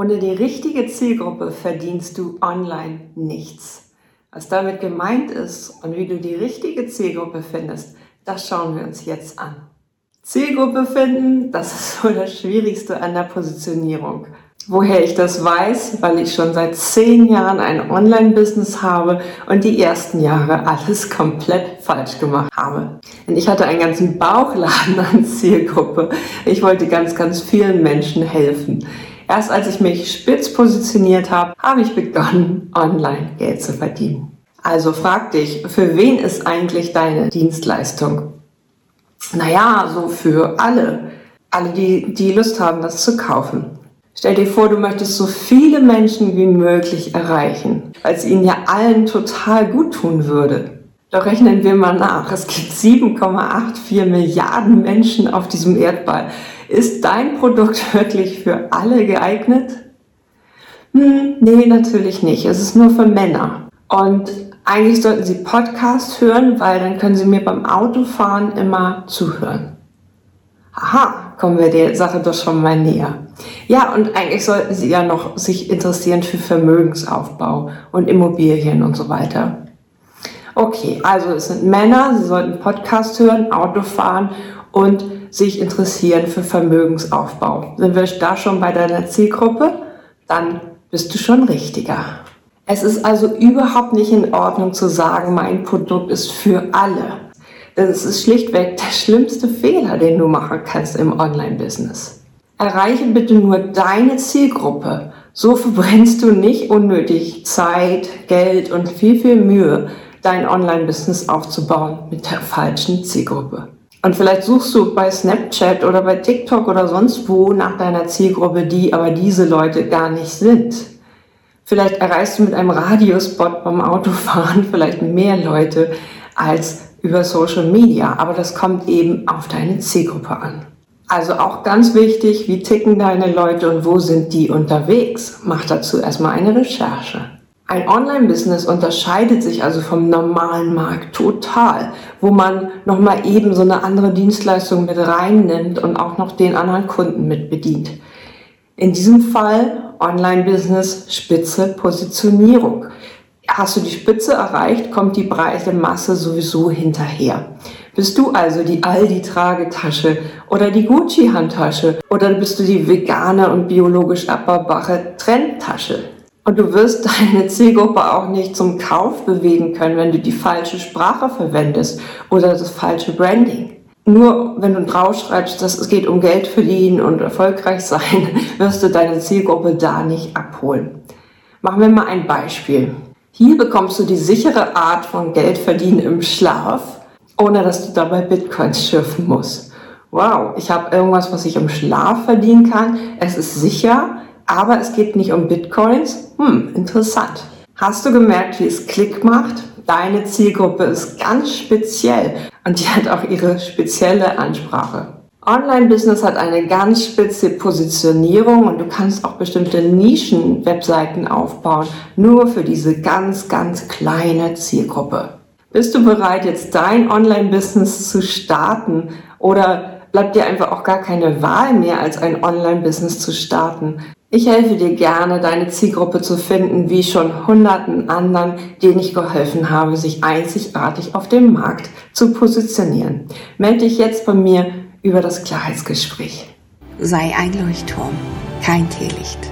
Ohne die richtige Zielgruppe verdienst du online nichts. Was damit gemeint ist und wie du die richtige Zielgruppe findest, das schauen wir uns jetzt an. Zielgruppe finden, das ist so das Schwierigste an der Positionierung. Woher ich das weiß, weil ich schon seit zehn Jahren ein Online-Business habe und die ersten Jahre alles komplett falsch gemacht habe. Und ich hatte einen ganzen Bauchladen an Zielgruppe. Ich wollte ganz, ganz vielen Menschen helfen. Erst als ich mich spitz positioniert habe, habe ich begonnen, online Geld zu verdienen. Also frag dich, für wen ist eigentlich deine Dienstleistung? Naja, so für alle. Alle, die, die Lust haben, das zu kaufen. Stell dir vor, du möchtest so viele Menschen wie möglich erreichen, weil es ihnen ja allen total gut tun würde. Doch rechnen wir mal nach. Es gibt 7,84 Milliarden Menschen auf diesem Erdball. Ist dein Produkt wirklich für alle geeignet? Hm, nee, natürlich nicht. Es ist nur für Männer. Und eigentlich sollten Sie Podcast hören, weil dann können Sie mir beim Autofahren immer zuhören. Aha, kommen wir der Sache doch schon mal näher. Ja, und eigentlich sollten Sie ja noch sich interessieren für Vermögensaufbau und Immobilien und so weiter. Okay, also es sind Männer, Sie sollten Podcast hören, Auto fahren und sich interessieren für Vermögensaufbau. Sind wir da schon bei deiner Zielgruppe? Dann bist du schon richtiger. Es ist also überhaupt nicht in Ordnung zu sagen, mein Produkt ist für alle. Das ist schlichtweg der schlimmste Fehler, den du machen kannst im Online-Business. Erreiche bitte nur deine Zielgruppe. So verbrennst du nicht unnötig Zeit, Geld und viel, viel Mühe, dein Online-Business aufzubauen mit der falschen Zielgruppe. Und vielleicht suchst du bei Snapchat oder bei TikTok oder sonst wo nach deiner Zielgruppe, die aber diese Leute gar nicht sind. Vielleicht erreichst du mit einem Radiospot beim Autofahren vielleicht mehr Leute als über Social Media, aber das kommt eben auf deine Zielgruppe an. Also auch ganz wichtig, wie ticken deine Leute und wo sind die unterwegs? Mach dazu erstmal eine Recherche. Ein Online-Business unterscheidet sich also vom normalen Markt total, wo man nochmal eben so eine andere Dienstleistung mit reinnimmt und auch noch den anderen Kunden mit bedient. In diesem Fall Online-Business Spitze Positionierung. Hast du die Spitze erreicht, kommt die breite Masse sowieso hinterher. Bist du also die Aldi-Tragetasche oder die Gucci-Handtasche oder bist du die vegane und biologisch abbaubare Trendtasche? Und du wirst deine Zielgruppe auch nicht zum Kauf bewegen können, wenn du die falsche Sprache verwendest oder das falsche Branding. Nur wenn du draufschreibst, dass es geht um Geld verdienen und erfolgreich sein, wirst du deine Zielgruppe da nicht abholen. Machen wir mal ein Beispiel. Hier bekommst du die sichere Art von Geld verdienen im Schlaf, ohne dass du dabei Bitcoins schürfen musst. Wow, ich habe irgendwas, was ich im Schlaf verdienen kann. Es ist sicher, aber es geht nicht um Bitcoins. Hm, interessant. Hast du gemerkt, wie es Klick macht? Deine Zielgruppe ist ganz speziell und die hat auch ihre spezielle Ansprache. Online-Business hat eine ganz spitze Positionierung und du kannst auch bestimmte Nischen-Webseiten aufbauen, nur für diese ganz, ganz kleine Zielgruppe. Bist du bereit, jetzt dein Online-Business zu starten oder bleibt dir einfach auch gar keine Wahl mehr, als ein Online-Business zu starten? Ich helfe dir gerne, deine Zielgruppe zu finden, wie schon hunderten anderen, denen ich geholfen habe, sich einzigartig auf dem Markt zu positionieren. Melde dich jetzt bei mir über das Klarheitsgespräch. Sei ein Leuchtturm, kein Teelicht.